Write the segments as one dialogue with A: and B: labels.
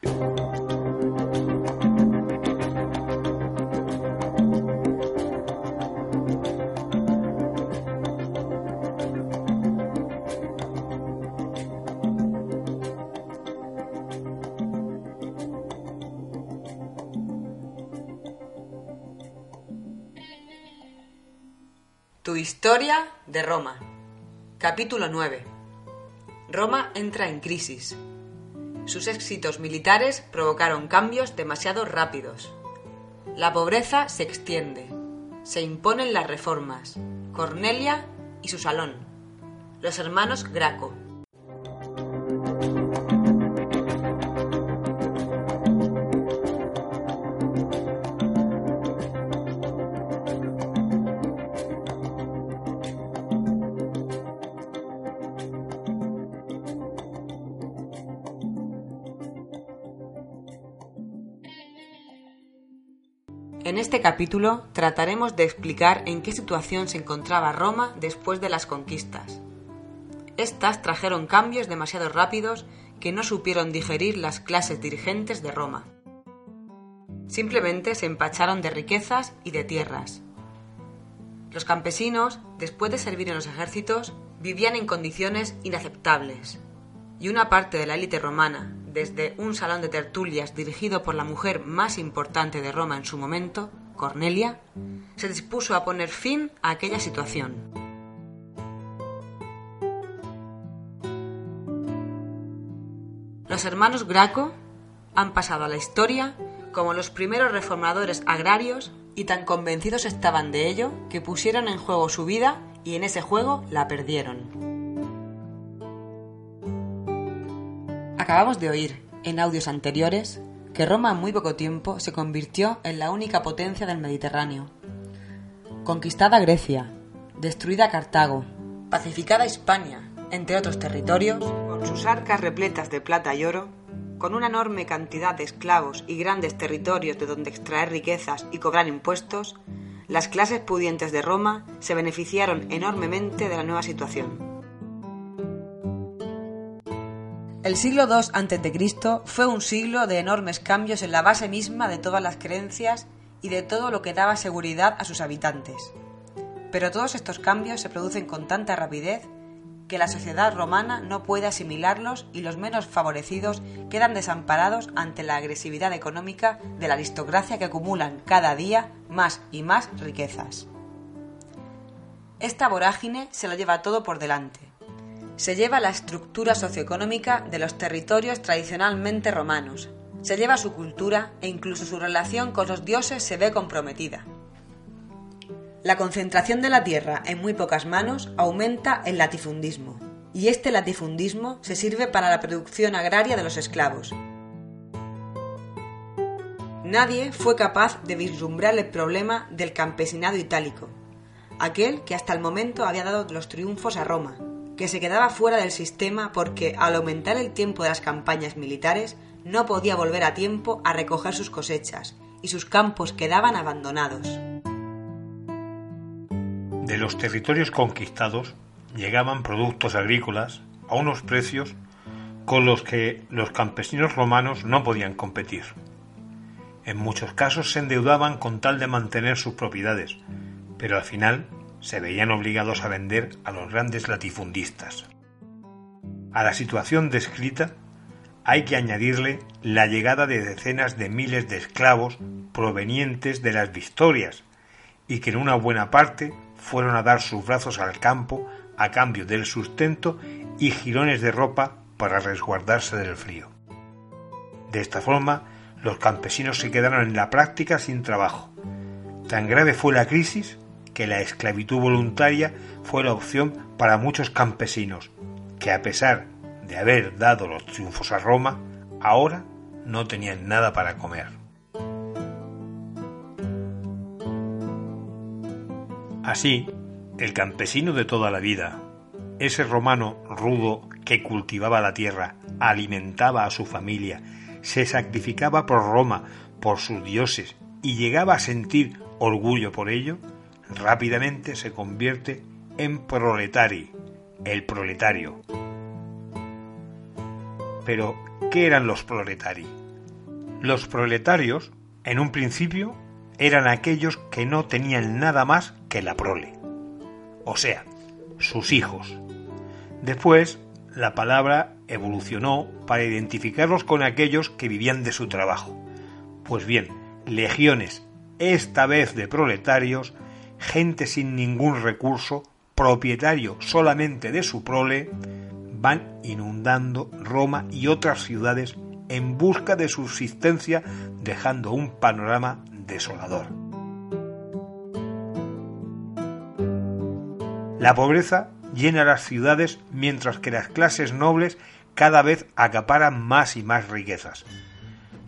A: Tu historia de Roma. Capítulo 9. Roma entra en crisis. Sus éxitos militares provocaron cambios demasiado rápidos. La pobreza se extiende. Se imponen las reformas. Cornelia y su salón. Los hermanos Graco. Trataremos de explicar en qué situación se encontraba Roma después de las conquistas. Estas trajeron cambios demasiado rápidos que no supieron digerir las clases dirigentes de Roma. Simplemente se empacharon de riquezas y de tierras. Los campesinos, después de servir en los ejércitos, vivían en condiciones inaceptables, y una parte de la élite romana, desde un salón de tertulias dirigido por la mujer más importante de Roma en su momento, Cornelia, se dispuso a poner fin a aquella situación. Los hermanos Graco han pasado a la historia como los primeros reformadores agrarios y tan convencidos estaban de ello que pusieron en juego su vida y en ese juego la perdieron. Acabamos de oír, en audios anteriores, que Roma en muy poco tiempo se convirtió en la única potencia del Mediterráneo. Conquistada Grecia, destruida Cartago, pacificada Hispania, entre otros territorios, con sus arcas repletas de plata y oro, con una enorme cantidad de esclavos y grandes territorios de donde extraer riquezas y cobrar impuestos, las clases pudientes de Roma se beneficiaron enormemente de la nueva situación. El siglo II a.C. fue un siglo de enormes cambios en la base misma de todas las creencias y de todo lo que daba seguridad a sus habitantes. Pero todos estos cambios se producen con tanta rapidez que la sociedad romana no puede asimilarlos y los menos favorecidos quedan desamparados ante la agresividad económica de la aristocracia que acumulan cada día más y más riquezas. Esta vorágine se lo lleva todo por delante. Se lleva la estructura socioeconómica de los territorios tradicionalmente romanos, se lleva su cultura e incluso su relación con los dioses se ve comprometida. La concentración de la tierra en muy pocas manos aumenta el latifundismo, y este latifundismo se sirve para la producción agraria de los esclavos. Nadie fue capaz de vislumbrar el problema del campesinado itálico, aquel que hasta el momento había dado los triunfos a Roma, que se quedaba fuera del sistema porque al aumentar el tiempo de las campañas militares no podía volver a tiempo a recoger sus cosechas y sus campos quedaban abandonados.
B: De los territorios conquistados llegaban productos agrícolas a unos precios con los que los campesinos romanos no podían competir. En muchos casos se endeudaban con tal de mantener sus propiedades, pero al final se veían obligados a vender a los grandes latifundistas. A la situación descrita hay que añadirle la llegada de decenas de miles de esclavos provenientes de las Victorias y que en una buena parte fueron a dar sus brazos al campo a cambio del sustento y jirones de ropa para resguardarse del frío. De esta forma, los campesinos se quedaron en la práctica sin trabajo. Tan grave fue la crisis que la esclavitud voluntaria fue la opción para muchos campesinos, que a pesar de haber dado los triunfos a Roma, ahora no tenían nada para comer. Así, el campesino de toda la vida, ese romano rudo que cultivaba la tierra, alimentaba a su familia, se sacrificaba por Roma, por sus dioses y llegaba a sentir orgullo por ello, rápidamente se convierte en proletari, el proletario. Pero, ¿qué eran los proletari? Los proletarios, en un principio, eran aquellos que no tenían nada más que la prole, o sea, sus hijos. Después, la palabra evolucionó para identificarlos con aquellos que vivían de su trabajo. Pues bien, legiones, esta vez de proletarios, gente sin ningún recurso, propietario solamente de su prole, van inundando Roma y otras ciudades en busca de subsistencia, dejando un panorama desolador. La pobreza llena las ciudades mientras que las clases nobles cada vez acaparan más y más riquezas.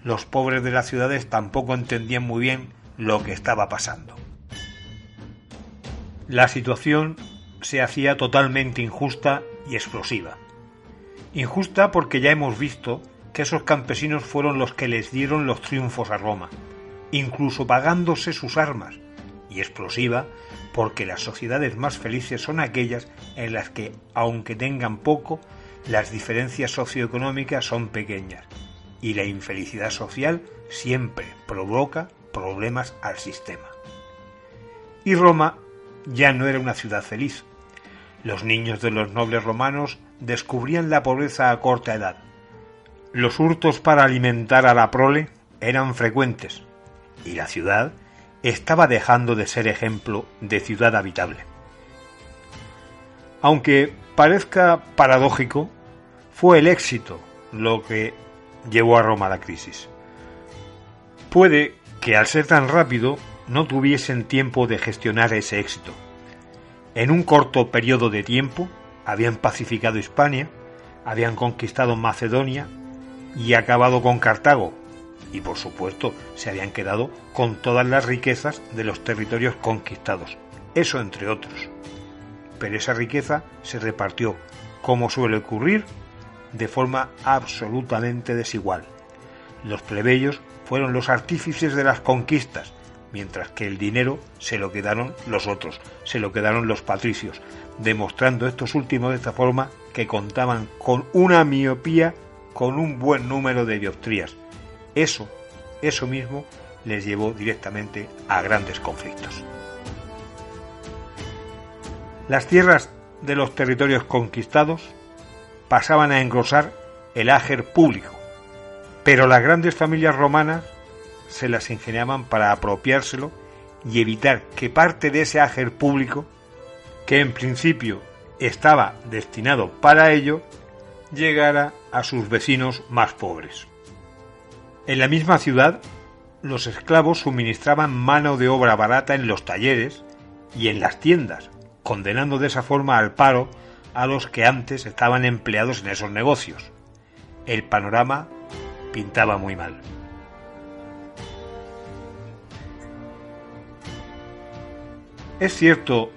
B: Los pobres de las ciudades tampoco entendían muy bien lo que estaba pasando. La situación se hacía totalmente injusta y explosiva. Injusta porque ya hemos visto que esos campesinos fueron los que les dieron los triunfos a Roma, incluso pagándose sus armas, y explosiva porque las sociedades más felices son aquellas en las que, aunque tengan poco, las diferencias socioeconómicas son pequeñas, y la infelicidad social siempre provoca problemas al sistema. Y Roma ya no era una ciudad feliz. Los niños de los nobles romanos descubrían la pobreza a corta edad. Los hurtos para alimentar a la prole eran frecuentes, y la ciudad estaba dejando de ser ejemplo de ciudad habitable. Aunque parezca paradójico, fue el éxito lo que llevó a Roma a la crisis. Puede que al ser tan rápido no tuviesen tiempo de gestionar ese éxito. En un corto periodo de tiempo habían pacificado Hispania, habían conquistado Macedonia y acabado con Cartago, y por supuesto se habían quedado con todas las riquezas de los territorios conquistados, eso entre otros. Pero esa riqueza se repartió, como suele ocurrir, de forma absolutamente desigual. Los plebeyos fueron los artífices de las conquistas, mientras que el dinero se lo quedaron los otros, se lo quedaron los patricios, demostrando estos últimos de esta forma que contaban con una miopía con un buen número de dioptrías, eso, eso mismo les llevó directamente a grandes conflictos. Las tierras de los territorios conquistados pasaban a engrosar el áger público, pero las grandes familias romanas se las ingeniaban para apropiárselo y evitar que parte de ese áger público, que en principio estaba destinado para ello, llegara a sus vecinos más pobres. En la misma ciudad, los esclavos suministraban mano de obra barata en los talleres y en las tiendas, condenando de esa forma al paro a los que antes estaban empleados en esos negocios. El panorama pintaba muy mal. Es cierto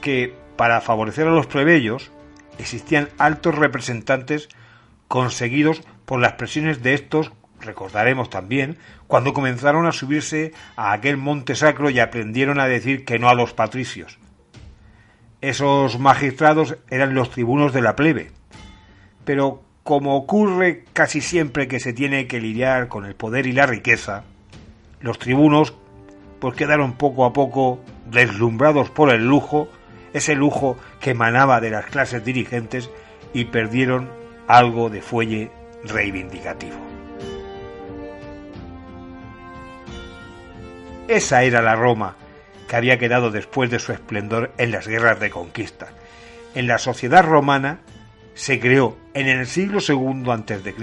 B: que para favorecer a los plebeyos existían altos representantes conseguidos por las presiones de estos recordaremos también, cuando comenzaron a subirse a aquel monte sacro y aprendieron a decir que no a los patricios. Esos magistrados eran los tribunos de la plebe. Pero como ocurre casi siempre que se tiene que lidiar con el poder y la riqueza, los tribunos pues quedaron poco a poco deslumbrados por el lujo, ese lujo que emanaba de las clases dirigentes y perdieron algo de fuelle reivindicativo. Esa era la Roma que había quedado después de su esplendor en las guerras de conquista. En la sociedad romana se creó en el siglo II a.C.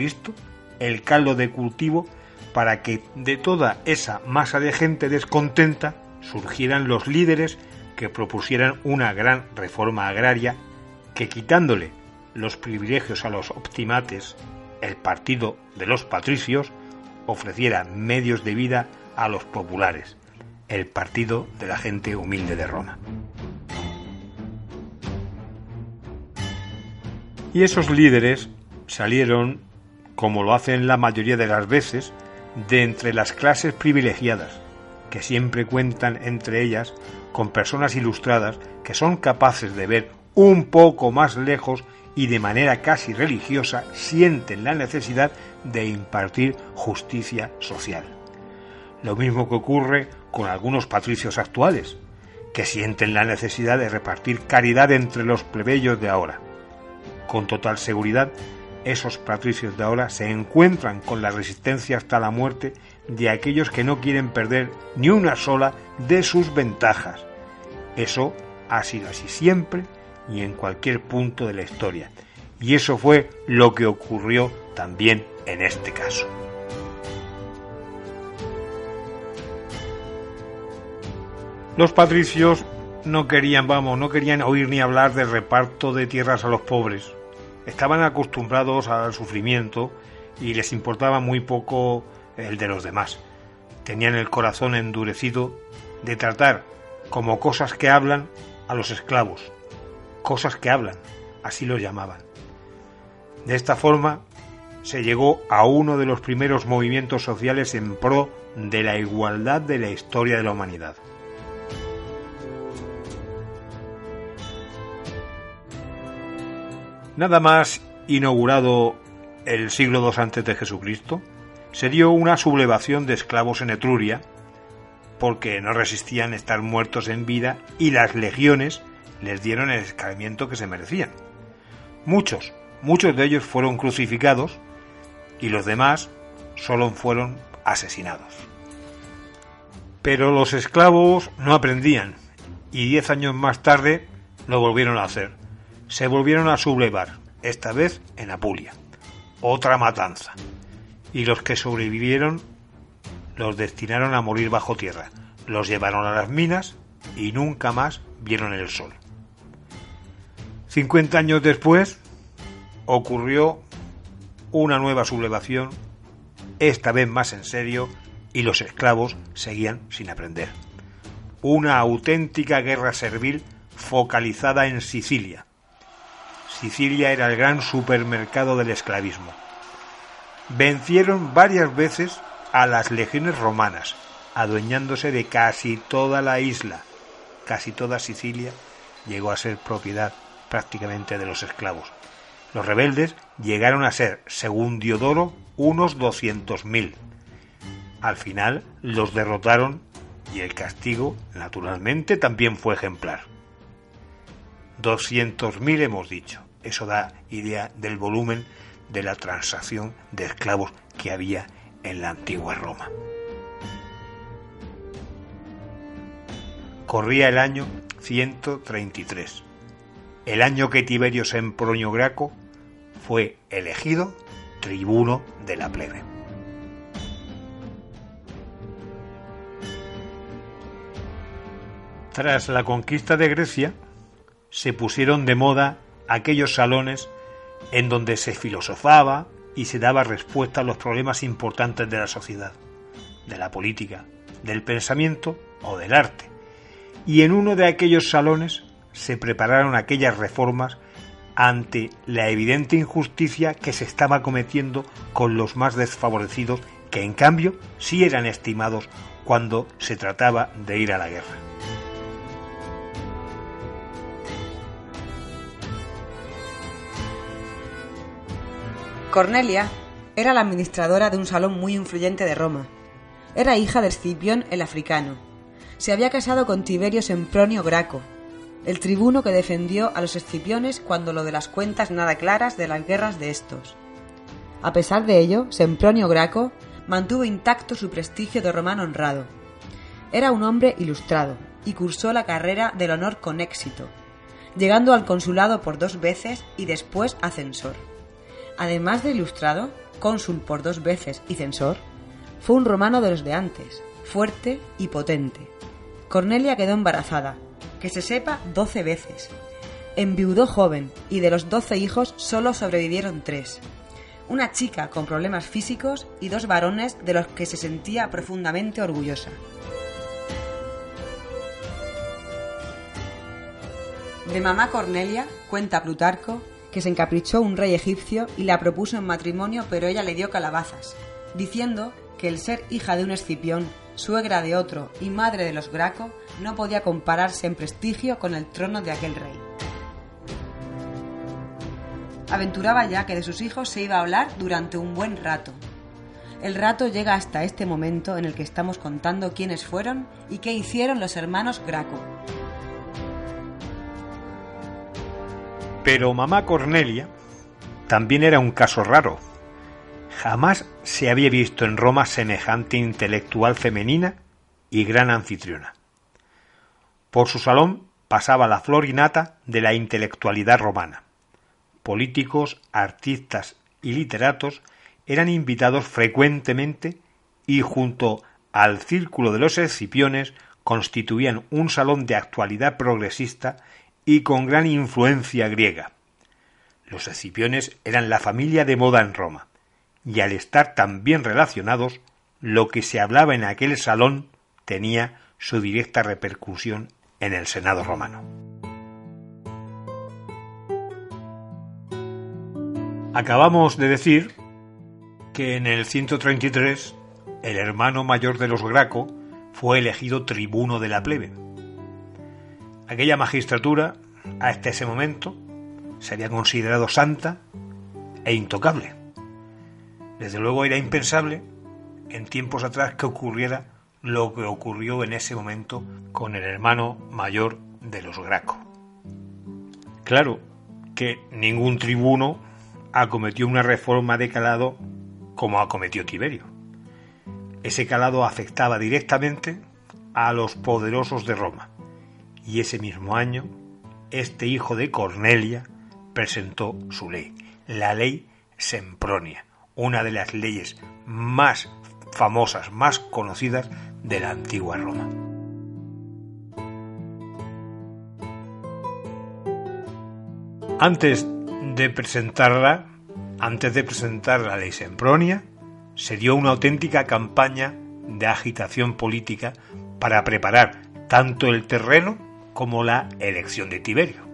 B: el caldo de cultivo para que de toda esa masa de gente descontenta surgieran los líderes que propusieran una gran reforma agraria que quitándole los privilegios a los optimates, el partido de los patricios, ofreciera medios de vida a los populares, el partido de la gente humilde de Roma. Y esos líderes salieron, como lo hacen la mayoría de las veces, de entre las clases privilegiadas, que siempre cuentan entre ellas con personas ilustradas que son capaces de ver un poco más lejos y de manera casi religiosa sienten la necesidad de impartir justicia social. Lo mismo que ocurre con algunos patricios actuales, que sienten la necesidad de repartir caridad entre los plebeyos de ahora. Con total seguridad, esos patricios de ahora se encuentran con la resistencia hasta la muerte de aquellos que no quieren perder ni una sola de sus ventajas. Eso ha sido así siempre y en cualquier punto de la historia. Y eso fue lo que ocurrió también en este caso. Los patricios no querían, vamos, no querían oír ni hablar del reparto de tierras a los pobres. Estaban acostumbrados al sufrimiento y les importaba muy poco el de los demás. Tenían el corazón endurecido de tratar como cosas que hablan a los esclavos, cosas que hablan, así lo llamaban. De esta forma se llegó a uno de los primeros movimientos sociales en pro de la igualdad de la historia de la humanidad. Nada más inaugurado el siglo II Jesucristo, se dio una sublevación de esclavos en Etruria, porque no resistían estar muertos en vida y las legiones les dieron el escarmiento que se merecían. Muchos, muchos de ellos fueron crucificados y los demás solo fueron asesinados. Pero los esclavos no aprendían y diez años más tarde lo volvieron a hacer. Se volvieron a sublevar, esta vez en Apulia. Otra matanza. Y los que sobrevivieron los destinaron a morir bajo tierra. Los llevaron a las minas y nunca más vieron el sol. 50 años después ocurrió una nueva sublevación, esta vez más en serio, y los esclavos seguían sin aprender. Una auténtica guerra servil focalizada en Sicilia. Sicilia era el gran supermercado del esclavismo. Vencieron varias veces a las legiones romanas, adueñándose de casi toda la isla. Casi toda Sicilia llegó a ser propiedad prácticamente de los esclavos. Los rebeldes llegaron a ser, según Diodoro, unos 200.000. Al final los derrotaron y el castigo, naturalmente, también fue ejemplar. 200.000 hemos dicho. Eso da idea del volumen de la transacción de esclavos que había en la antigua Roma. Corría el año 133 el año que Tiberio Sempronio Graco fue elegido tribuno de la plebe. Tras la conquista de Grecia, se pusieron de moda aquellos salones en donde se filosofaba y se daba respuesta a los problemas importantes de la sociedad, de la política, del pensamiento o del arte. Y en uno de aquellos salones se prepararon aquellas reformas ante la evidente injusticia que se estaba cometiendo con los más desfavorecidos, que en cambio sí eran estimados cuando se trataba de ir a la guerra.
A: Cornelia era la administradora de un salón muy influyente de Roma. Era hija de Escipión el africano. Se había casado con Tiberio Sempronio Graco, el tribuno que defendió a los escipiones cuando lo de las cuentas nada claras de las guerras de estos. A pesar de ello, Sempronio Graco mantuvo intacto su prestigio de romano honrado. Era un hombre ilustrado y cursó la carrera del honor con éxito, llegando al consulado por dos veces y después a censor. Además de ilustrado, cónsul por dos veces y censor, fue un romano de los de antes, fuerte y potente. Cornelia quedó embarazada que se sepa, doce veces. Enviudó joven y de los doce hijos solo sobrevivieron tres. una chica con problemas físicos y dos varones de los que se sentía profundamente orgullosa. De mamá Cornelia cuenta Plutarco que se encaprichó un rey egipcio y la propuso en matrimonio, pero ella le dio calabazas, diciendo que el ser hija de un escipión, suegra de otro y madre de los Graco no podía compararse en prestigio con el trono de aquel rey. Aventuraba ya que de sus hijos se iba a hablar durante un buen rato. El rato llega hasta este momento en el que estamos contando quiénes fueron y qué hicieron los hermanos Graco.
B: Pero mamá Cornelia también era un caso raro. Jamás se había visto en Roma semejante intelectual femenina y gran anfitriona. Por su salón pasaba la flor innata de la intelectualidad romana. Políticos, artistas y literatos eran invitados frecuentemente y junto al círculo de los escipiones constituían un salón de actualidad progresista y con gran influencia griega. Los escipiones eran la familia de moda en Roma, y al estar tan bien relacionados, lo que se hablaba en aquel salón tenía su directa repercusión en el Senado romano. Acabamos de decir que en el 133 el hermano mayor de los Graco fue elegido tribuno de la plebe, Aquella magistratura, hasta ese momento, se había considerado santa e intocable. Desde luego era impensable en tiempos atrás que ocurriera lo que ocurrió en ese momento con el hermano mayor de los Graco. Claro que ningún tribuno acometió una reforma de calado como acometió Tiberio. Ese calado afectaba directamente a los poderosos de Roma y ese mismo año este hijo de Cornelia presentó su ley, la ley Sempronia, una de las leyes más famosas, más conocidas de la antigua Roma. Antes de presentarla, antes de presentar la ley Sempronia, se dio una auténtica campaña de agitación política para preparar tanto el terreno como la elección de Tiberio.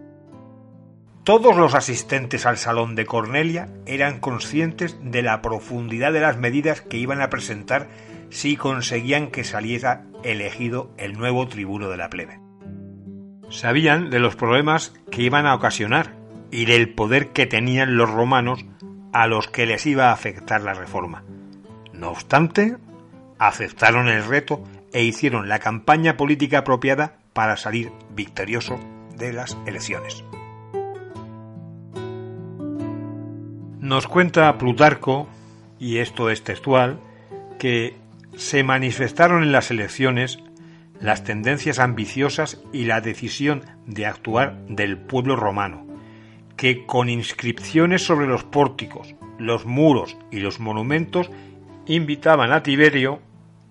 B: Todos los asistentes al salón de Cornelia eran conscientes de la profundidad de las medidas que iban a presentar si conseguían que saliera elegido el nuevo tribuno de la plebe. Sabían de los problemas que iban a ocasionar y del poder que tenían los romanos a los que les iba a afectar la reforma. No obstante, aceptaron el reto e hicieron la campaña política apropiada para salir victorioso de las elecciones. Nos cuenta Plutarco, y esto es textual, que se manifestaron en las elecciones las tendencias ambiciosas y la decisión de actuar del pueblo romano, que con inscripciones sobre los pórticos, los muros y los monumentos invitaban a Tiberio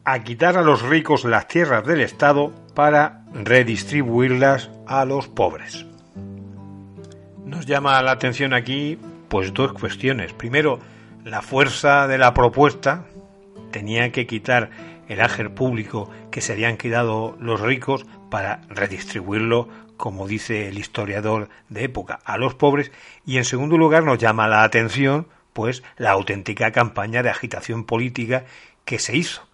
B: a quitar a los ricos las tierras del Estado para redistribuirlas a los pobres. Nos llama la atención aquí pues dos cuestiones. Primero, la fuerza de la propuesta tenía que quitar el áger público que se habían quedado los ricos para redistribuirlo, como dice el historiador de época, a los pobres. Y en segundo lugar nos llama la atención pues la auténtica campaña de agitación política que se hizo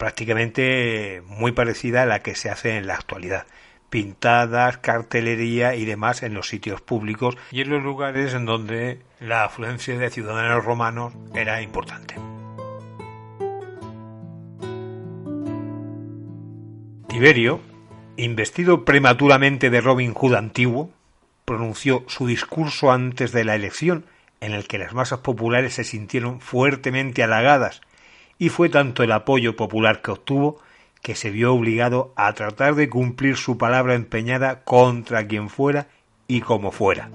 B: prácticamente muy parecida a la que se hace en la actualidad. Pintadas, cartelería y demás en los sitios públicos y en los lugares en donde la afluencia de ciudadanos romanos era importante. Tiberio, investido prematuramente de Robin Hood antiguo, pronunció su discurso antes de la elección, en el que las masas populares se sintieron fuertemente halagadas y fue tanto el apoyo popular que obtuvo que se vio obligado a tratar de cumplir su palabra empeñada contra quien fuera y como fuera.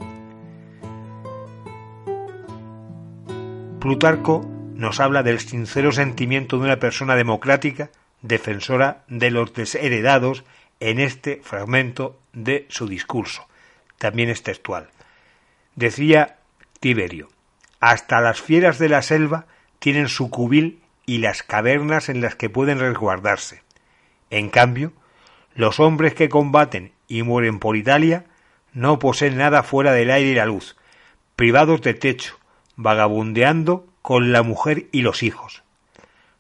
B: Plutarco nos habla del sincero sentimiento de una persona democrática, defensora de los desheredados, en este fragmento de su discurso. También es textual. Decía Tiberio, Hasta las fieras de la selva tienen su cubil y las cavernas en las que pueden resguardarse. En cambio, los hombres que combaten y mueren por Italia no poseen nada fuera del aire y la luz, privados de techo, vagabundeando con la mujer y los hijos.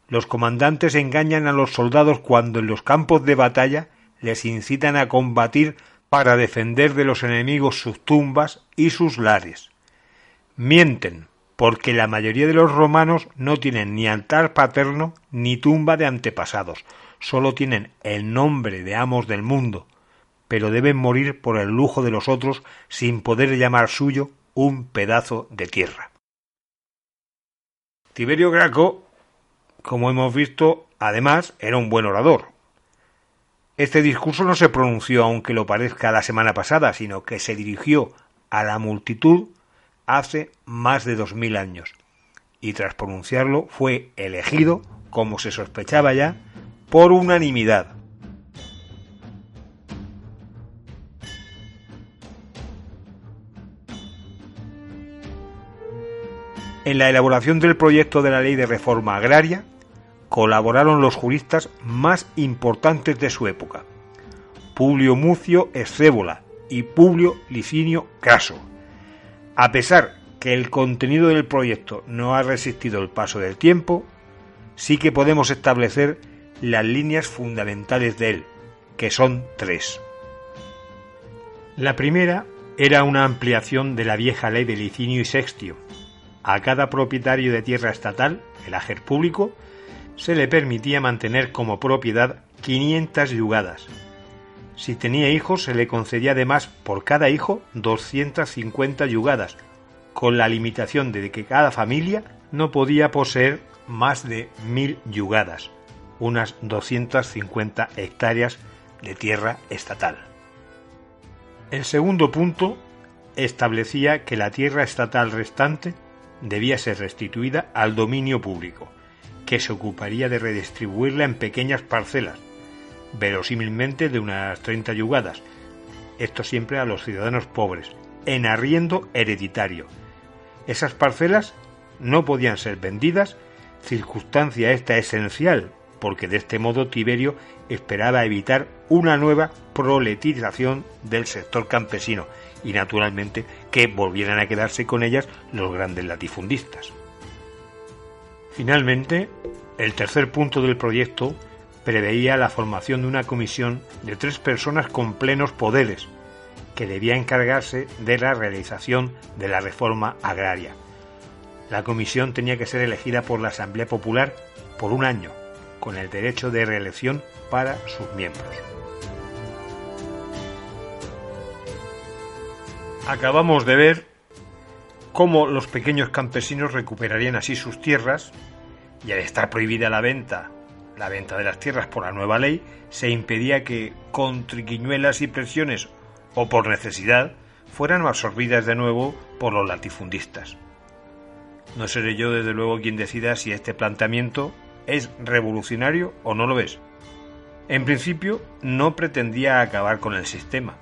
B: Los comandantes engañan a los soldados cuando en los campos de batalla les incitan a combatir para defender de los enemigos sus tumbas y sus lares. Mienten, porque la mayoría de los romanos no tienen ni altar paterno ni tumba de antepasados, solo tienen el nombre de amos del mundo, pero deben morir por el lujo de los otros sin poder llamar suyo un pedazo de tierra. Tiberio Graco, como hemos visto, además era un buen orador. Este discurso no se pronunció aunque lo parezca la semana pasada, sino que se dirigió a la multitud hace más de dos mil años, y tras pronunciarlo fue elegido, como se sospechaba ya, por unanimidad. En la elaboración del proyecto de la ley de reforma agraria colaboraron los juristas más importantes de su época, Publio Mucio Escébola y Publio Licinio Craso. A pesar que el contenido del proyecto no ha resistido el paso del tiempo, sí que podemos establecer las líneas fundamentales de él, que son tres. La primera era una ampliación de la vieja ley de Licinio y Sextio, a cada propietario de tierra estatal, el ajer público, se le permitía mantener como propiedad 500 yugadas. Si tenía hijos, se le concedía además por cada hijo 250 yugadas, con la limitación de que cada familia no podía poseer más de mil yugadas, unas 250 hectáreas de tierra estatal. El segundo punto establecía que la tierra estatal restante debía ser restituida al dominio público, que se ocuparía de redistribuirla en pequeñas parcelas, verosímilmente de unas 30 yugadas, esto siempre a los ciudadanos pobres, en arriendo hereditario. Esas parcelas no podían ser vendidas, circunstancia esta esencial, porque de este modo Tiberio esperaba evitar una nueva proletización del sector campesino y naturalmente que volvieran a quedarse con ellas los grandes latifundistas. Finalmente, el tercer punto del proyecto preveía la formación de una comisión de tres personas con plenos poderes, que debía encargarse de la realización de la reforma agraria. La comisión tenía que ser elegida por la Asamblea Popular por un año, con el derecho de reelección para sus miembros. Acabamos de ver cómo los pequeños campesinos recuperarían así sus tierras y al estar prohibida la venta, la venta de las tierras por la nueva ley, se impedía que con triquiñuelas y presiones o por necesidad fueran absorbidas de nuevo por los latifundistas. No seré yo desde luego quien decida si este planteamiento es revolucionario o no lo es. En principio no pretendía acabar con el sistema,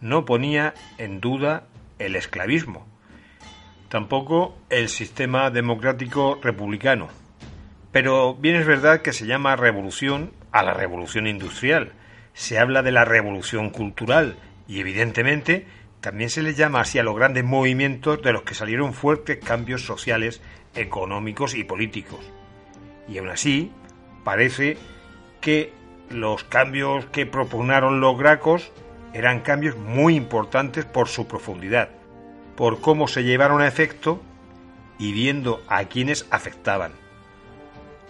B: no ponía en duda el esclavismo, tampoco el sistema democrático republicano. Pero bien es verdad que se llama revolución a la revolución industrial, se habla de la revolución cultural y evidentemente también se le llama así a los grandes movimientos de los que salieron fuertes cambios sociales, económicos y políticos. Y aún así, parece que los cambios que propugnaron los gracos eran cambios muy importantes por su profundidad, por cómo se llevaron a efecto y viendo a quienes afectaban.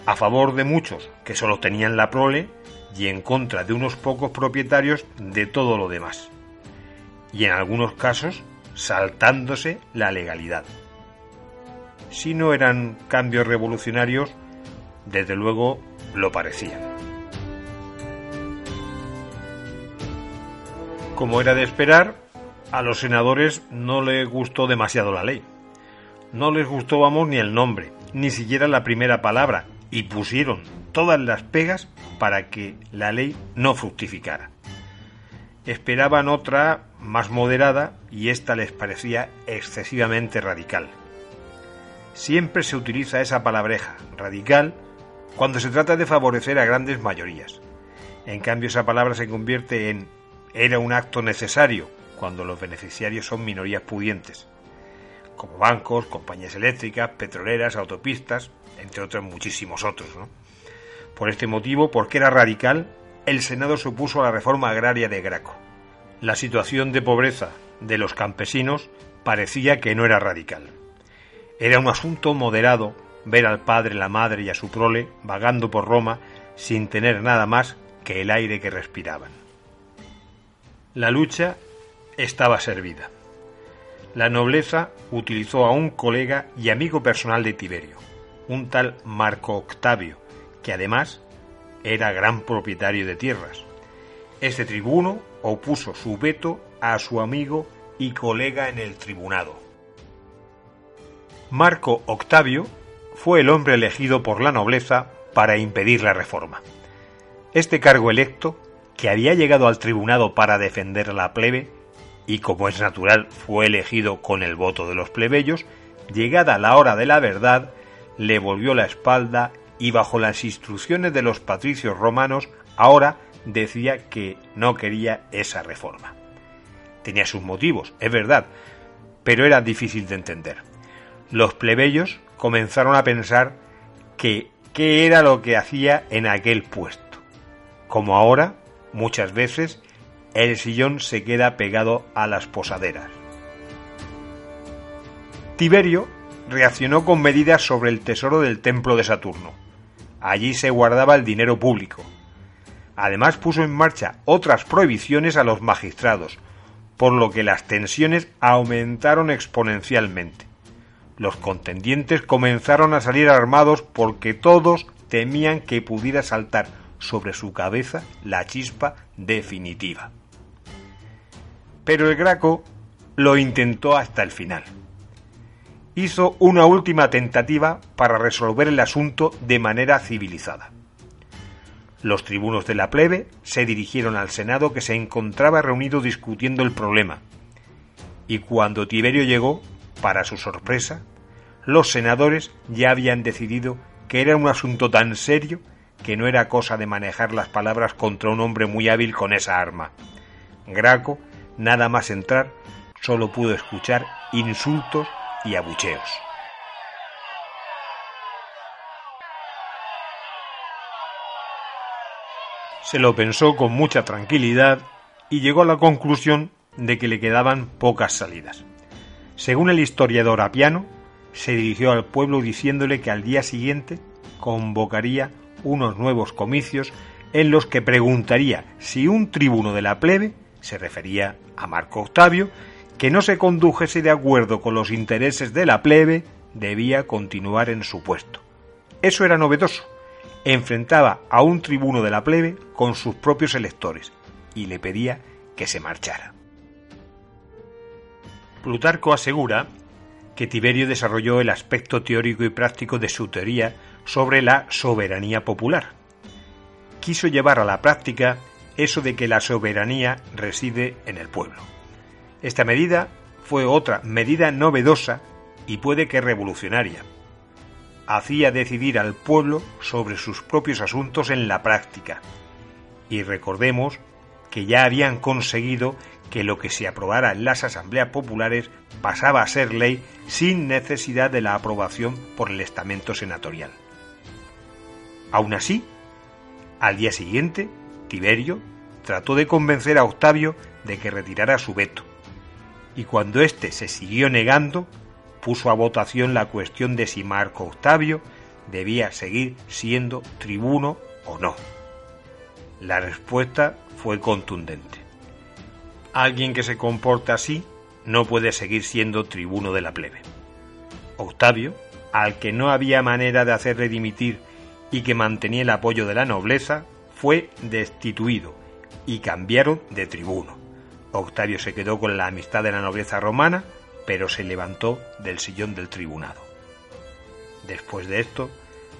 B: A favor de muchos que solo tenían la prole y en contra de unos pocos propietarios de todo lo demás. Y en algunos casos saltándose la legalidad. Si no eran cambios revolucionarios, desde luego lo parecían. Como era de esperar, a los senadores no les gustó demasiado la ley. No les gustó, vamos, ni el nombre, ni siquiera la primera palabra, y pusieron todas las pegas para que la ley no fructificara. Esperaban otra más moderada y esta les parecía excesivamente radical. siempre se utiliza esa palabreja, radical, cuando se trata de favorecer a grandes mayorías. En cambio, esa palabra se convierte en era un acto necesario cuando los beneficiarios son minorías pudientes, como bancos, compañías eléctricas, petroleras, autopistas, entre otros muchísimos otros. Por este motivo, porque era radical, el Senado se opuso a la reforma agraria de Graco. La situación de pobreza de los campesinos parecía que no era radical. Era un asunto moderado ver al padre, la madre y a su prole vagando por Roma sin tener nada más que el aire que respiraban. La lucha estaba servida. La nobleza utilizó a un colega y amigo personal de Tiberio, un tal Marco Octavio, que además era gran propietario de tierras. Este tribuno opuso su veto a su amigo y colega en el tribunado, Marco Octavio fue el hombre elegido por la nobleza para impedir la reforma. Este cargo electo, que había llegado al tribunado para defender a la plebe, y como es natural fue elegido con el voto de los plebeyos, llegada la hora de la verdad, le volvió la espalda y bajo las instrucciones de los patricios romanos, ahora decía que no quería esa reforma. Tenía sus motivos, es verdad, pero era difícil de entender los plebeyos comenzaron a pensar que qué era lo que hacía en aquel puesto. Como ahora, muchas veces, el sillón se queda pegado a las posaderas. Tiberio reaccionó con medidas sobre el tesoro del templo de Saturno. Allí se guardaba el dinero público. Además puso en marcha otras prohibiciones a los magistrados, por lo que las tensiones aumentaron exponencialmente los contendientes comenzaron a salir armados porque todos temían que pudiera saltar sobre su cabeza la chispa definitiva. Pero el Graco lo intentó hasta el final. Hizo una última tentativa para resolver el asunto de manera civilizada. Los tribunos de la plebe se dirigieron al Senado que se encontraba reunido discutiendo el problema, y cuando Tiberio llegó, para su sorpresa, los senadores ya habían decidido que era un asunto tan serio que no era cosa de manejar las palabras contra un hombre muy hábil con esa arma. Graco, nada más entrar, solo pudo escuchar insultos y abucheos. Se lo pensó con mucha tranquilidad y llegó a la conclusión de que le quedaban pocas salidas. Según el historiador Apiano, se dirigió al pueblo diciéndole que al día siguiente convocaría unos nuevos comicios en los que preguntaría si un tribuno de la plebe, se refería a Marco Octavio, que no se condujese de acuerdo con los intereses de la plebe, debía continuar en su puesto. Eso era novedoso. Enfrentaba a un tribuno de la plebe con sus propios electores y le pedía que se marchara. Plutarco asegura que Tiberio desarrolló el aspecto teórico y práctico de su teoría sobre la soberanía popular. Quiso llevar a la práctica eso de que la soberanía reside en el pueblo. Esta medida fue otra medida novedosa y puede que revolucionaria. Hacía decidir al pueblo sobre sus propios asuntos en la práctica. Y recordemos que ya habían conseguido que lo que se aprobara en las asambleas populares pasaba a ser ley sin necesidad de la aprobación por el estamento senatorial. Aún así, al día siguiente, Tiberio trató de convencer a Octavio de que retirara su veto, y cuando éste se siguió negando, puso a votación la cuestión de si Marco Octavio debía seguir siendo tribuno o no. La respuesta fue contundente. Alguien que se comporta así no puede seguir siendo tribuno de la plebe. Octavio, al que no había manera de hacerle dimitir y que mantenía el apoyo de la nobleza, fue destituido y cambiaron de tribuno. Octavio se quedó con la amistad de la nobleza romana, pero se levantó del sillón del tribunado. Después de esto,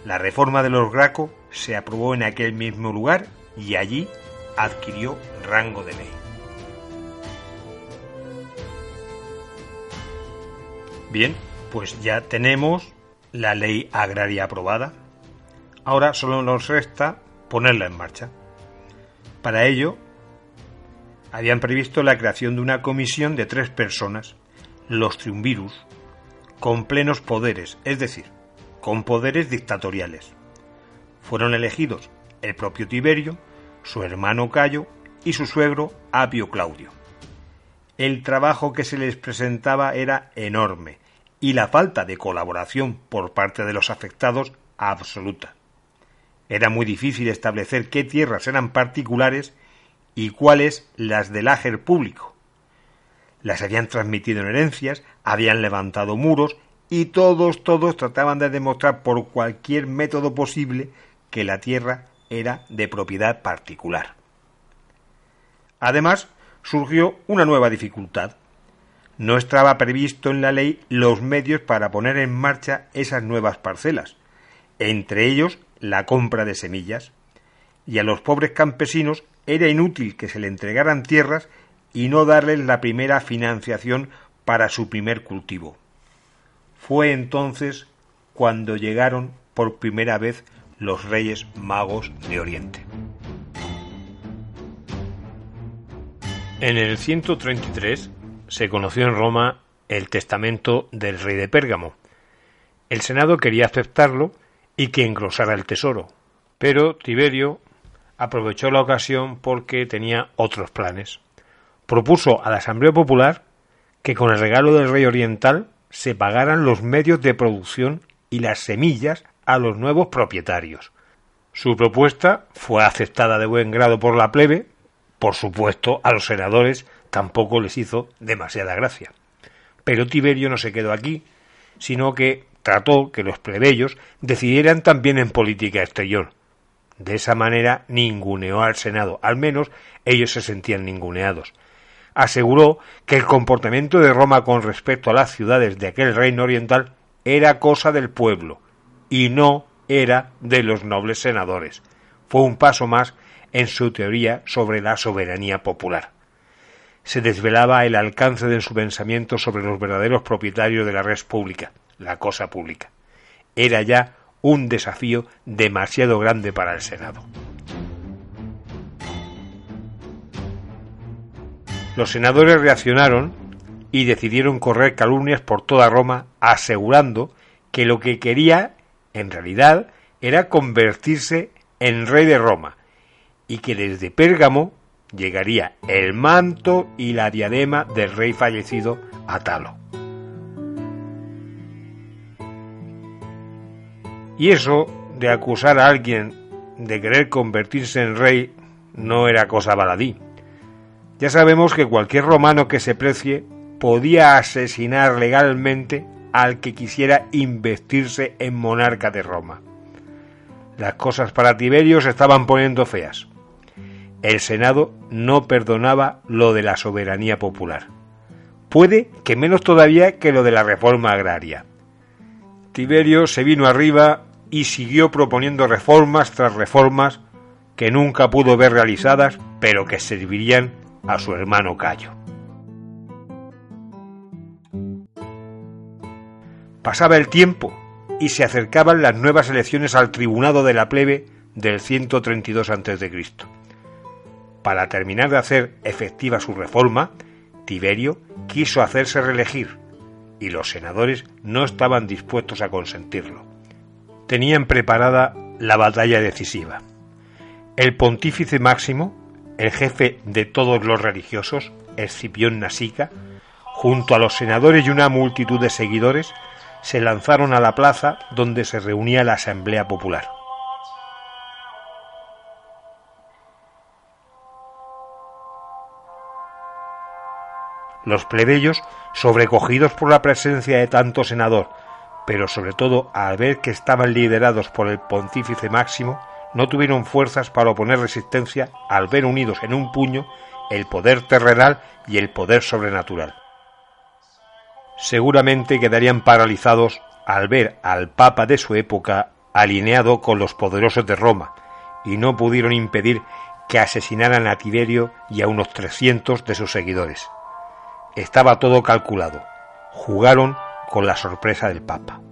B: la reforma de los Graco se aprobó en aquel mismo lugar y allí adquirió rango de ley. Bien, pues ya tenemos la ley agraria aprobada. Ahora solo nos resta ponerla en marcha. Para ello, habían previsto la creación de una comisión de tres personas, los triunvirus, con plenos poderes, es decir, con poderes dictatoriales. Fueron elegidos el propio Tiberio, su hermano Cayo y su suegro Apio Claudio. El trabajo que se les presentaba era enorme y la falta de colaboración por parte de los afectados absoluta. Era muy difícil establecer qué tierras eran particulares y cuáles las del áger público. Las habían transmitido en herencias, habían levantado muros y todos, todos trataban de demostrar por cualquier método posible que la tierra era de propiedad particular. Además, surgió una nueva dificultad. No estaba previsto en la ley los medios para poner en marcha esas nuevas parcelas, entre ellos la compra de semillas, y a los pobres campesinos era inútil que se le entregaran tierras y no darles la primera financiación para su primer cultivo. Fue entonces cuando llegaron por primera vez los reyes magos de Oriente. En el 133 se conoció en Roma el testamento del rey de Pérgamo. El Senado quería aceptarlo y que engrosara el tesoro, pero Tiberio aprovechó la ocasión porque tenía otros planes. Propuso a la Asamblea Popular que con el regalo del rey oriental se pagaran los medios de producción y las semillas a los nuevos propietarios. Su propuesta fue aceptada de buen grado por la plebe, por supuesto a los senadores tampoco les hizo demasiada gracia. Pero Tiberio no se quedó aquí, sino que trató que los plebeyos decidieran también en política exterior, de esa manera ninguneó al Senado, al menos ellos se sentían ninguneados. Aseguró que el comportamiento de Roma con respecto a las ciudades de aquel reino oriental era cosa del pueblo y no era de los nobles senadores. Fue un paso más en su teoría sobre la soberanía popular. Se desvelaba el alcance de su pensamiento sobre los verdaderos propietarios de la red pública, la cosa pública. Era ya un desafío demasiado grande para el Senado. Los senadores reaccionaron y decidieron correr calumnias por toda Roma, asegurando que lo que quería, en realidad, era convertirse en rey de Roma, y que desde Pérgamo llegaría el manto y la diadema del rey fallecido Atalo. Y eso de acusar a alguien de querer convertirse en rey no era cosa baladí. Ya sabemos que cualquier romano que se precie podía asesinar legalmente al que quisiera investirse en monarca de Roma. Las cosas para Tiberio se estaban poniendo feas. El Senado no perdonaba lo de la soberanía popular. Puede que menos todavía que lo de la reforma agraria. Tiberio se vino arriba y siguió proponiendo reformas tras reformas que nunca pudo ver realizadas, pero que servirían a su hermano Cayo. Pasaba el tiempo y se acercaban las nuevas elecciones al tribunado de la plebe del 132 a.C. Para terminar de hacer efectiva su reforma, Tiberio quiso hacerse reelegir y los senadores no estaban dispuestos a consentirlo. Tenían preparada la batalla decisiva. El pontífice máximo, el jefe de todos los religiosos, Escipión Nasica, junto a los senadores y una multitud de seguidores, se lanzaron a la plaza donde se reunía la Asamblea Popular. Los plebeyos, sobrecogidos por la presencia de tanto senador, pero sobre todo al ver que estaban liderados por el pontífice máximo, no tuvieron fuerzas para oponer resistencia al ver unidos en un puño el poder terrenal y el poder sobrenatural. Seguramente quedarían paralizados al ver al Papa de su época alineado con los poderosos de Roma, y no pudieron impedir que asesinaran a Tiberio y a unos trescientos de sus seguidores. Estaba todo calculado. Jugaron con la sorpresa del Papa.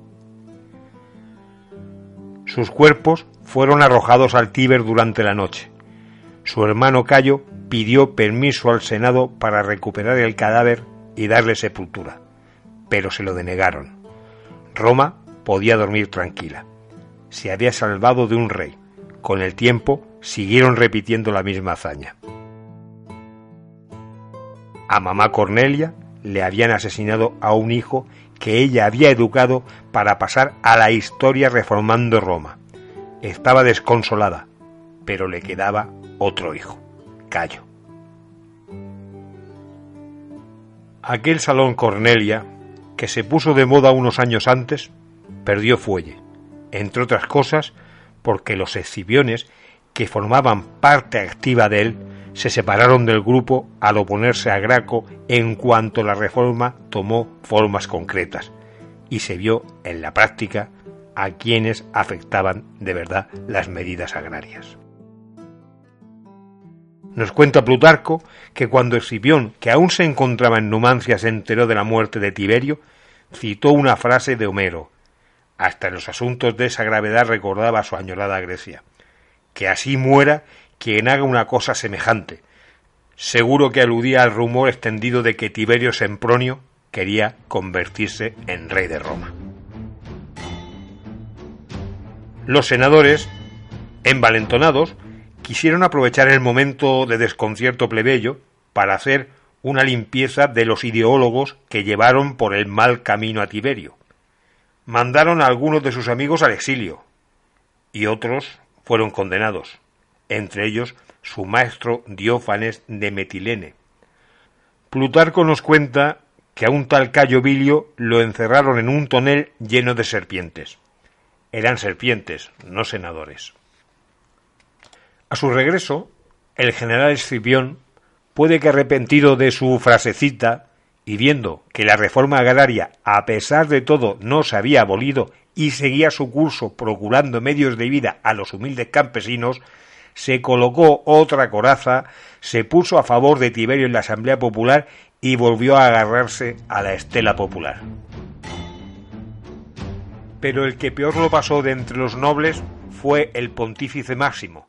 B: Sus cuerpos fueron arrojados al Tíber durante la noche. Su hermano Cayo pidió permiso al Senado para recuperar el cadáver y darle sepultura, pero se lo denegaron. Roma podía dormir tranquila. Se había salvado de un rey. Con el tiempo siguieron repitiendo la misma hazaña. A mamá Cornelia le habían asesinado a un hijo que ella había educado para pasar a la historia reformando Roma. Estaba desconsolada, pero le quedaba otro hijo, Cayo. Aquel salón Cornelia, que se puso de moda unos años antes, perdió fuelle, entre otras cosas porque los escipiones que formaban parte activa de él se separaron del grupo al oponerse a Graco en cuanto la reforma tomó formas concretas y se vio en la práctica a quienes afectaban de verdad las medidas agrarias. Nos cuenta Plutarco que cuando Escipión, que aún se encontraba en Numancia, se enteró de la muerte de Tiberio, citó una frase de Homero. Hasta en los asuntos de esa gravedad recordaba su añorada Grecia. Que así muera quien haga una cosa semejante. Seguro que aludía al rumor extendido de que Tiberio Sempronio quería convertirse en rey de Roma. Los senadores, envalentonados, quisieron aprovechar el momento de desconcierto plebeyo para hacer una limpieza de los ideólogos que llevaron por el mal camino a Tiberio. Mandaron a algunos de sus amigos al exilio y otros fueron condenados entre ellos su maestro Diófanes de Metilene. Plutarco nos cuenta que a un tal Cayo Bilio lo encerraron en un tonel lleno de serpientes. Eran serpientes, no senadores. A su regreso, el general Escipión puede que arrepentido de su frasecita y viendo que la reforma agraria, a pesar de todo, no se había abolido y seguía su curso procurando medios de vida a los humildes campesinos, se colocó otra coraza, se puso a favor de Tiberio en la Asamblea Popular y volvió a agarrarse a la estela popular. Pero el que peor lo pasó de entre los nobles fue el pontífice máximo,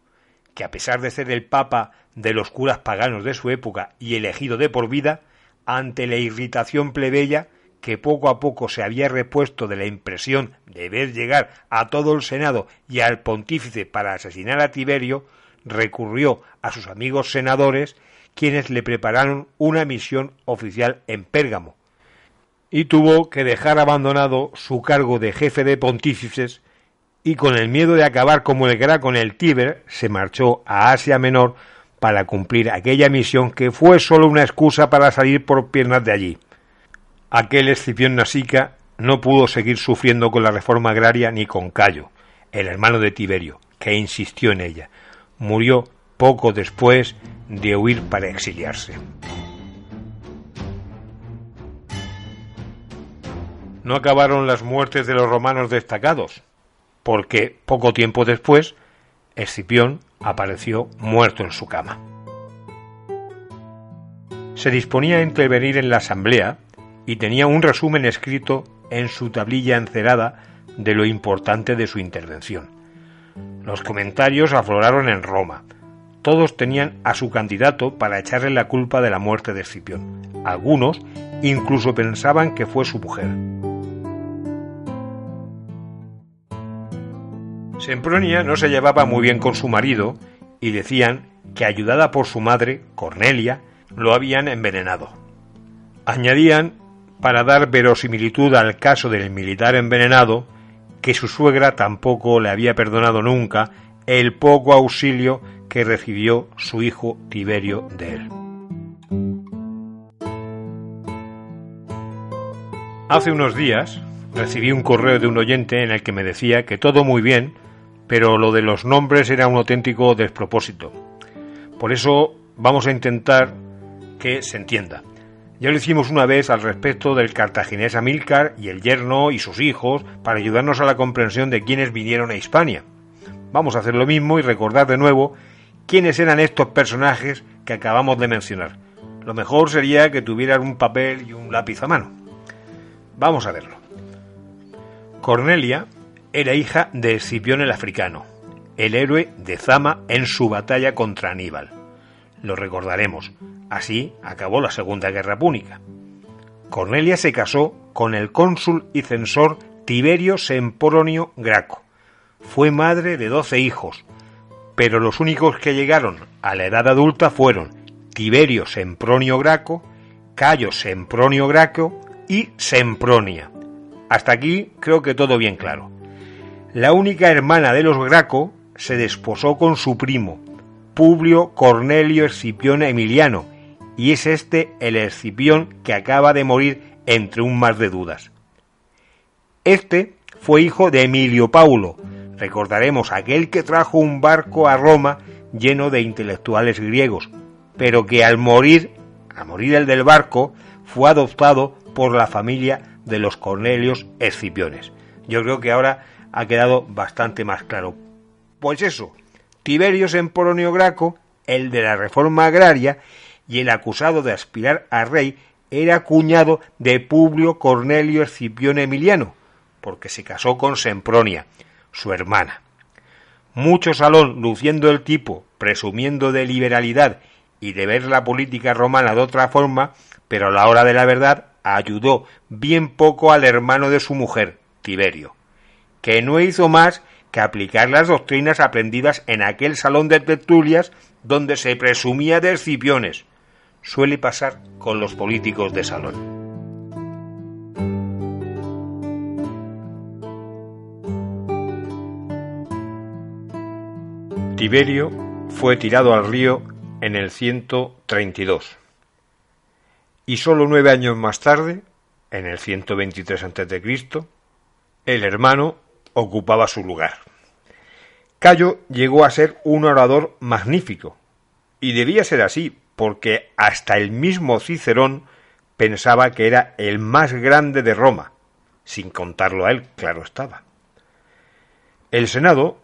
B: que a pesar de ser el papa de los curas paganos de su época y elegido de por vida, ante la irritación plebeya que poco a poco se había repuesto de la impresión de ver llegar a todo el Senado y al pontífice para asesinar a Tiberio, recurrió a sus amigos senadores, quienes le prepararon una misión oficial en Pérgamo, y tuvo que dejar abandonado su cargo de jefe de pontífices y con el miedo de acabar como el Gra con el Tíber, se marchó a Asia Menor para cumplir aquella misión que fue sólo una excusa para salir por piernas de allí aquel Escipión Nasica no pudo seguir sufriendo con la reforma agraria ni con Cayo, el hermano de Tiberio, que insistió en ella. Murió poco después de huir para exiliarse. No acabaron las muertes de los romanos destacados, porque poco tiempo después Escipión apareció muerto en su cama. Se disponía a intervenir en la asamblea y tenía un resumen escrito en su tablilla encerada de lo importante de su intervención. Los comentarios afloraron en Roma. Todos tenían a su candidato para echarle la culpa de la muerte de Escipión. Algunos incluso pensaban que fue su mujer. Sempronia no se llevaba muy bien con su marido y decían que ayudada por su madre, Cornelia, lo habían envenenado. Añadían para dar verosimilitud al caso del militar envenenado, que su suegra tampoco le había perdonado nunca el poco auxilio que recibió su hijo Tiberio de él. Hace unos días recibí un correo de un oyente en el que me decía que todo muy bien, pero lo de los nombres era un auténtico despropósito. Por eso vamos a intentar que se entienda. Ya lo hicimos una vez al respecto del cartaginés Amílcar y el yerno y sus hijos para ayudarnos a la comprensión de quienes vinieron a Hispania. Vamos a hacer lo mismo y recordar de nuevo quiénes eran estos personajes que acabamos de mencionar. Lo mejor sería que tuvieran un papel y un lápiz a mano. Vamos a verlo. Cornelia era hija de Escipión el Africano, el héroe de Zama en su batalla contra Aníbal. Lo recordaremos. Así acabó la Segunda Guerra Púnica. Cornelia se casó con el cónsul y censor Tiberio Sempronio Graco. Fue madre de doce hijos, pero los únicos que llegaron a la edad adulta fueron Tiberio Sempronio Graco, Cayo Sempronio Graco y Sempronia. Hasta aquí creo que todo bien claro. La única hermana de los Graco se desposó con su primo, Publio Cornelio Escipión Emiliano, y es este el Escipión que acaba de morir entre un mar de dudas. Este fue hijo de Emilio Paulo, recordaremos aquel que trajo un barco a Roma lleno de intelectuales griegos, pero que al morir, a morir el del barco, fue adoptado por la familia de los Cornelios Escipiones. Yo creo que ahora ha quedado bastante más claro. Pues eso, Tiberio Semporonio Graco, el de la reforma agraria y el acusado de aspirar a rey, era cuñado de Publio Cornelio Escipión Emiliano, porque se casó con Sempronia, su hermana. Mucho salón luciendo el tipo, presumiendo de liberalidad y de ver la política romana de otra forma, pero a la hora de la verdad ayudó bien poco al hermano de su mujer, Tiberio que no hizo más que aplicar las doctrinas aprendidas en aquel salón de tertulias donde se presumía de Escipiones. Suele pasar con los políticos de salón. Tiberio fue tirado al río en el 132. Y solo nueve años más tarde, en el 123 a.C., el hermano ocupaba su lugar. Cayo llegó a ser un orador magnífico, y debía ser así, porque hasta el mismo Cicerón pensaba que era el más grande de Roma, sin contarlo a él, claro estaba. El Senado,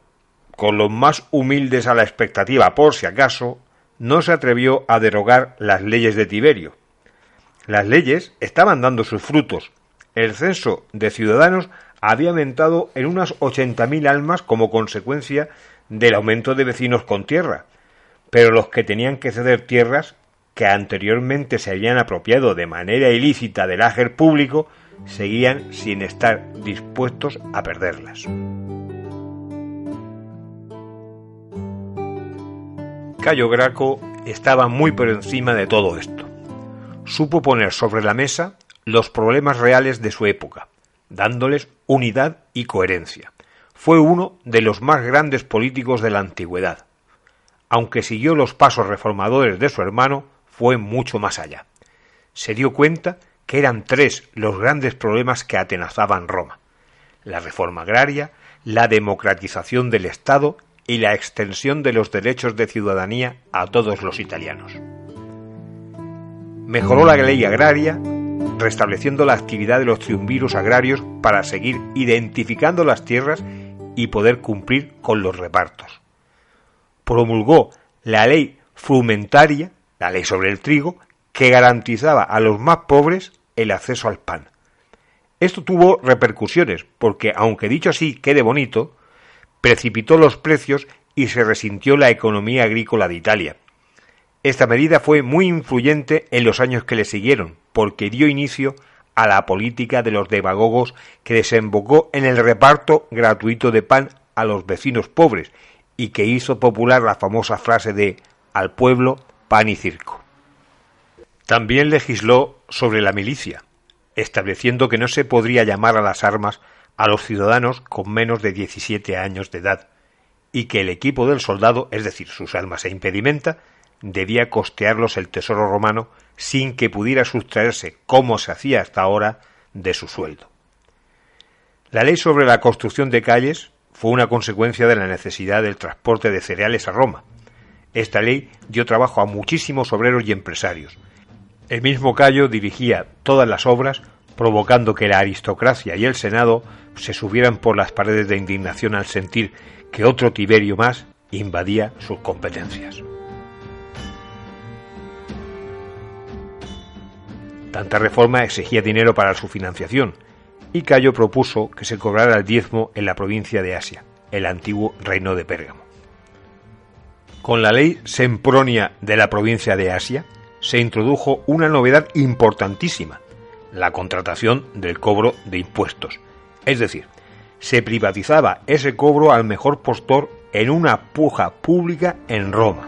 B: con los más humildes a la expectativa por si acaso, no se atrevió a derogar las leyes de Tiberio. Las leyes estaban dando sus frutos. El censo de ciudadanos había aumentado en unas 80.000 almas como consecuencia del aumento de vecinos con tierra, pero los que tenían que ceder tierras que anteriormente se habían apropiado de manera ilícita del áger público seguían sin estar dispuestos a perderlas. Cayo Graco estaba muy por encima de todo esto. Supo poner sobre la mesa los problemas reales de su época, dándoles unidad y coherencia. Fue uno de los más grandes políticos de la antigüedad. Aunque siguió los pasos reformadores de su hermano, fue mucho más allá. Se dio cuenta que eran tres los grandes problemas que atenazaban Roma la reforma agraria, la democratización del Estado y la extensión de los derechos de ciudadanía a todos los italianos. Mejoró la ley agraria, restableciendo la actividad de los triunviros agrarios para seguir identificando las tierras y poder cumplir con los repartos. Promulgó la ley frumentaria, la ley sobre el trigo, que garantizaba a los más pobres el acceso al pan. Esto tuvo repercusiones, porque aunque dicho así quede bonito, precipitó los precios y se resintió la economía agrícola de Italia. Esta medida fue muy influyente en los años que le siguieron, porque dio inicio a la política de los demagogos que desembocó en el reparto gratuito de pan a los vecinos pobres y que hizo popular la famosa frase de al pueblo pan y circo. También legisló sobre la milicia, estableciendo que no se podría llamar a las armas a los ciudadanos con menos de 17 años de edad, y que el equipo del soldado, es decir, sus armas e impedimenta, debía costearlos el tesoro romano sin que pudiera sustraerse, como se hacía hasta ahora, de su sueldo. La ley sobre la construcción de calles fue una consecuencia de la necesidad del transporte de cereales a Roma. Esta ley dio trabajo a muchísimos obreros y empresarios. El mismo Cayo dirigía todas las obras, provocando que la aristocracia y el Senado se subieran por las paredes de indignación al sentir que otro Tiberio más invadía sus competencias. Tanta reforma exigía dinero para su financiación, y Cayo propuso que se cobrara el diezmo en la provincia de Asia, el antiguo reino de Pérgamo. Con la ley Sempronia de la provincia de Asia se introdujo una novedad importantísima, la contratación del cobro de impuestos. Es decir, se privatizaba ese cobro al mejor postor en una puja pública en Roma.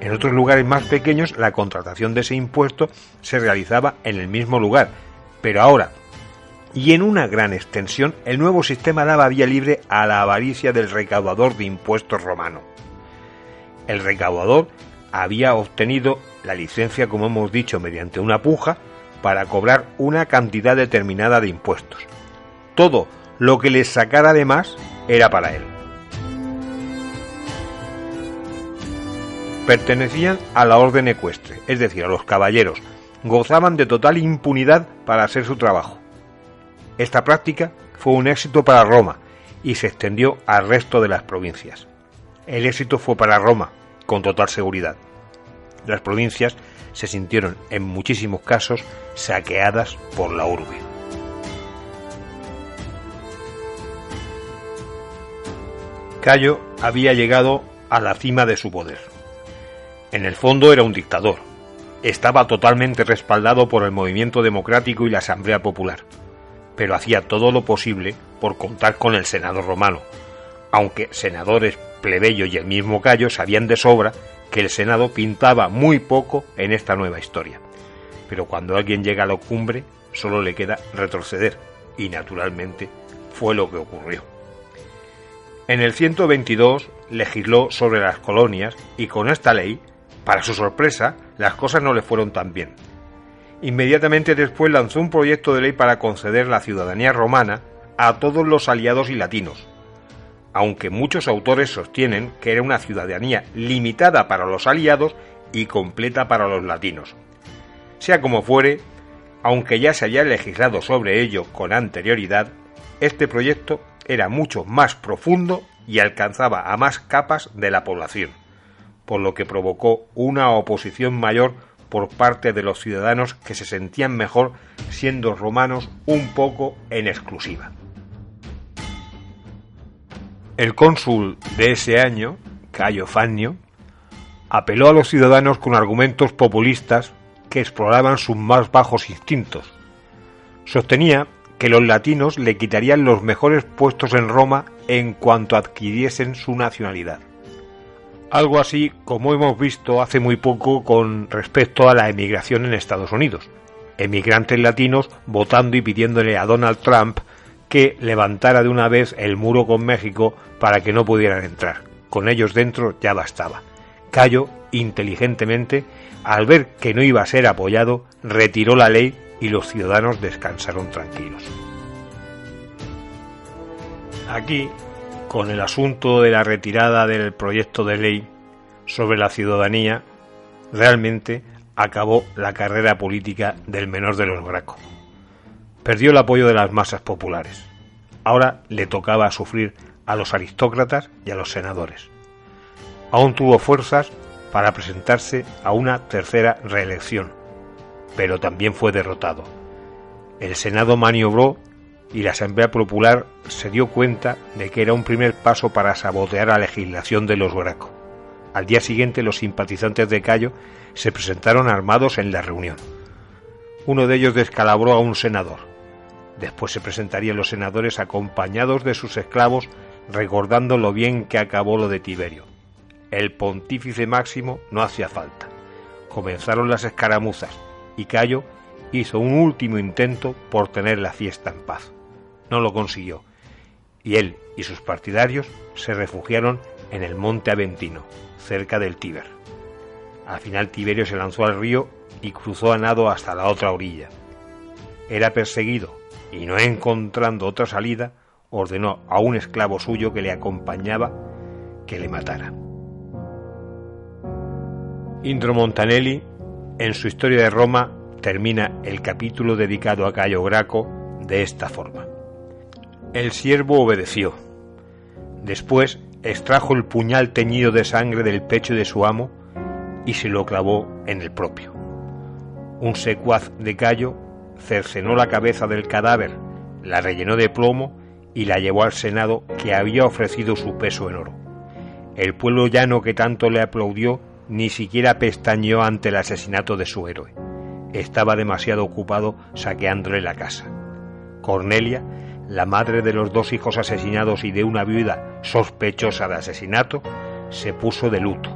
B: En otros lugares más pequeños la contratación de ese impuesto se realizaba en el mismo lugar, pero ahora, y en una gran extensión, el nuevo sistema daba vía libre a la avaricia del recaudador de impuestos romano. El recaudador había obtenido la licencia, como hemos dicho, mediante una puja, para cobrar una cantidad determinada de impuestos. Todo lo que les sacara de más era para él. Pertenecían a la orden ecuestre, es decir, a los caballeros, gozaban de total impunidad para hacer su trabajo. Esta práctica fue un éxito para Roma y se extendió al resto de las provincias. El éxito fue para Roma, con total seguridad. Las provincias se sintieron en muchísimos casos saqueadas por la urbe. Cayo había llegado a la cima de su poder. En el fondo era un dictador. Estaba totalmente respaldado por el movimiento democrático y la Asamblea Popular, pero hacía todo lo posible por contar con el Senado romano, aunque senadores, plebeyos y el mismo Cayo sabían de sobra que el Senado pintaba muy poco en esta nueva historia. Pero cuando alguien llega a la cumbre, solo le queda retroceder, y naturalmente fue lo que ocurrió. En el 122 legisló sobre las colonias y con esta ley, para su sorpresa, las cosas no le fueron tan bien. Inmediatamente después lanzó un proyecto de ley para conceder la ciudadanía romana a todos los aliados y latinos, aunque muchos autores sostienen que era una ciudadanía limitada para los aliados y completa para los latinos. Sea como fuere, aunque ya se haya legislado sobre ello con anterioridad, este proyecto era mucho más profundo y alcanzaba a más capas de la población, por lo que provocó una oposición mayor por parte de los ciudadanos que se sentían mejor siendo romanos un poco en exclusiva. El cónsul de ese año, Cayo Fannio, apeló a los ciudadanos con argumentos populistas que exploraban sus más bajos instintos. Sostenía que los latinos le quitarían los mejores puestos en Roma en cuanto adquiriesen su nacionalidad. Algo así como hemos visto hace muy poco con respecto a la emigración en Estados Unidos. Emigrantes latinos votando y pidiéndole a Donald Trump que levantara de una vez el muro con México para que no pudieran entrar. Con ellos dentro ya bastaba. Cayo, inteligentemente, al ver que no iba a ser apoyado, retiró la ley y los ciudadanos descansaron tranquilos. Aquí, con el asunto de la retirada del proyecto de ley sobre la ciudadanía, realmente acabó la carrera política del menor de los Graco perdió el apoyo de las masas populares. Ahora le tocaba sufrir a los aristócratas y a los senadores. Aún tuvo fuerzas para presentarse a una tercera reelección, pero también fue derrotado. El Senado maniobró y la Asamblea Popular se dio cuenta de que era un primer paso para sabotear la legislación de los Graco. Al día siguiente los simpatizantes de Cayo se presentaron armados en la reunión. Uno de ellos descalabró a un senador. Después se presentarían los senadores acompañados de sus esclavos recordando lo bien que acabó lo de Tiberio. El pontífice máximo no hacía falta. Comenzaron las escaramuzas y Cayo hizo un último intento por tener la fiesta en paz. No lo consiguió y él y sus partidarios se refugiaron en el monte Aventino, cerca del Tíber. Al final Tiberio se lanzó al río y cruzó a nado hasta la otra orilla. Era perseguido y no encontrando otra salida, ordenó a un esclavo suyo que le acompañaba que le matara. Indro Montanelli, en su historia de Roma, termina el capítulo dedicado a Cayo Graco de esta forma. El siervo obedeció. Después extrajo el puñal teñido de sangre del pecho de su amo y se lo clavó en el propio. Un secuaz de Cayo cercenó la cabeza del cadáver, la rellenó de plomo y la llevó al Senado que había ofrecido su peso en oro. El pueblo llano que tanto le aplaudió ni siquiera pestañeó ante el asesinato de su héroe. Estaba demasiado ocupado saqueándole la casa. Cornelia, la madre de los dos hijos asesinados y de una viuda sospechosa de asesinato, se puso de luto.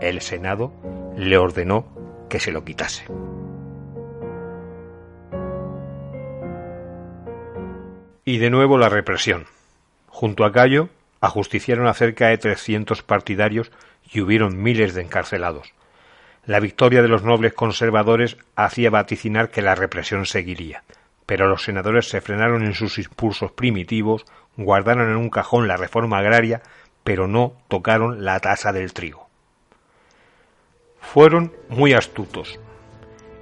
B: El Senado le ordenó que se lo quitase. Y de nuevo la represión. Junto a Cayo, ajusticiaron a cerca de 300 partidarios y hubieron miles de encarcelados. La victoria de los nobles conservadores hacía vaticinar que la represión seguiría, pero los senadores se frenaron en sus impulsos primitivos, guardaron en un cajón la reforma agraria, pero no tocaron la tasa del trigo. Fueron muy astutos,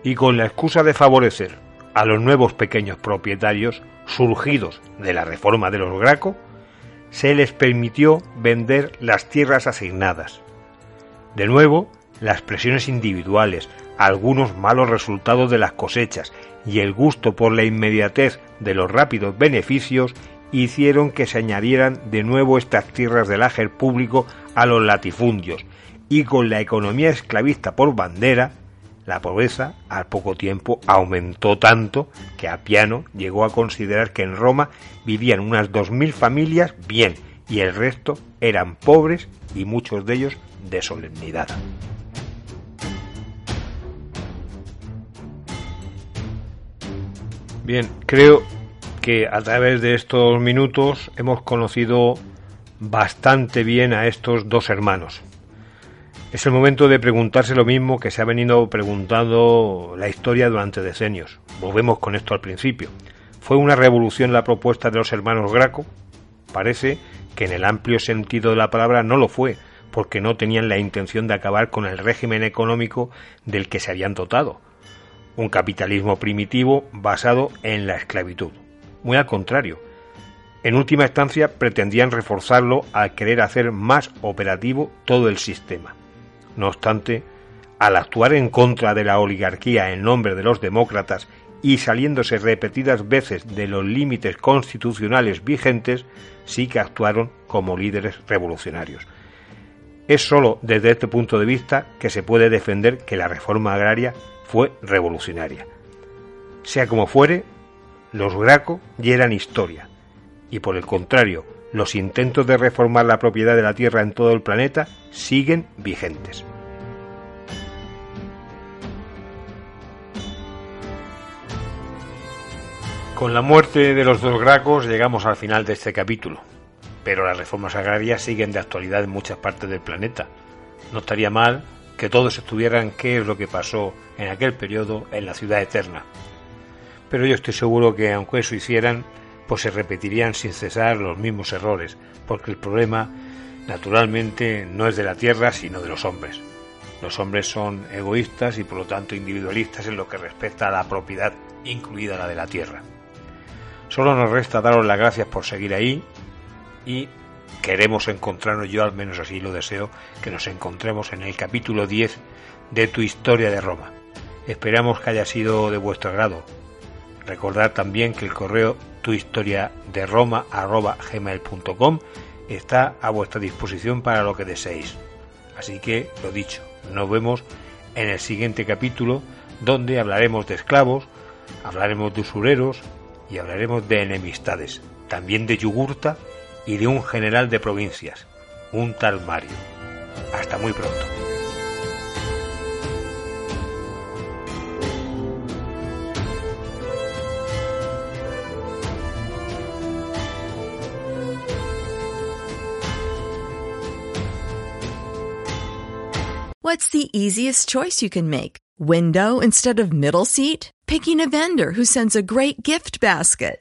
B: y con la excusa de favorecer a los nuevos pequeños propietarios surgidos de la reforma de los Graco, se les permitió vender las tierras asignadas. De nuevo, las presiones individuales, algunos malos resultados de las cosechas y el gusto por la inmediatez de los rápidos beneficios hicieron que se añadieran de nuevo estas tierras del ager público a los latifundios, y con la economía esclavista por bandera, la pobreza al poco tiempo aumentó tanto que Apiano llegó a considerar que en Roma vivían unas dos mil familias bien y el resto eran pobres y muchos de ellos de solemnidad. Bien, creo que a través de estos minutos hemos conocido bastante bien a estos dos hermanos. Es el momento de preguntarse lo mismo que se ha venido preguntando la historia durante decenios. Volvemos con esto al principio. ¿Fue una revolución la propuesta de los hermanos Graco? Parece que en el amplio sentido de la palabra no lo fue, porque no tenían la intención de acabar con el régimen económico del que se habían dotado, un capitalismo primitivo basado en la esclavitud. Muy al contrario, en última instancia pretendían reforzarlo al querer hacer más operativo todo el sistema. No obstante, al actuar en contra de la oligarquía en nombre de los demócratas y saliéndose repetidas veces de los límites constitucionales vigentes, sí que actuaron como líderes revolucionarios. Es sólo desde este punto de vista que se puede defender que la reforma agraria fue revolucionaria. Sea como fuere, los Graco ya eran historia, y por el contrario, los intentos de reformar la propiedad de la tierra en todo el planeta siguen vigentes. Con la muerte de los dos Gracos llegamos al final de este capítulo, pero las reformas agrarias siguen de actualidad en muchas partes del planeta. No estaría mal que todos estuvieran qué es lo que pasó en aquel periodo en la ciudad eterna. Pero yo estoy seguro que aunque eso hicieran, pues se repetirían sin cesar los mismos errores, porque el problema naturalmente no es de la tierra, sino de los hombres. Los hombres son egoístas y por lo tanto individualistas en lo que respecta a la propiedad, incluida la de la tierra. Solo nos resta daros las gracias por seguir ahí y queremos encontrarnos, yo al menos así lo deseo, que nos encontremos en el capítulo 10 de tu historia de Roma. Esperamos que haya sido de vuestro agrado. Recordad también que el correo tu historia de Roma gmail.com está a vuestra disposición para lo que deseéis. Así que, lo dicho, nos vemos en el siguiente capítulo donde hablaremos de esclavos, hablaremos de usureros y hablaremos de enemistades, también de Yugurta y de un general de provincias, un tal Mario. Hasta muy pronto.
C: What's the easiest choice you can make? Window instead of middle seat? Picking a vendor who sends a great gift basket?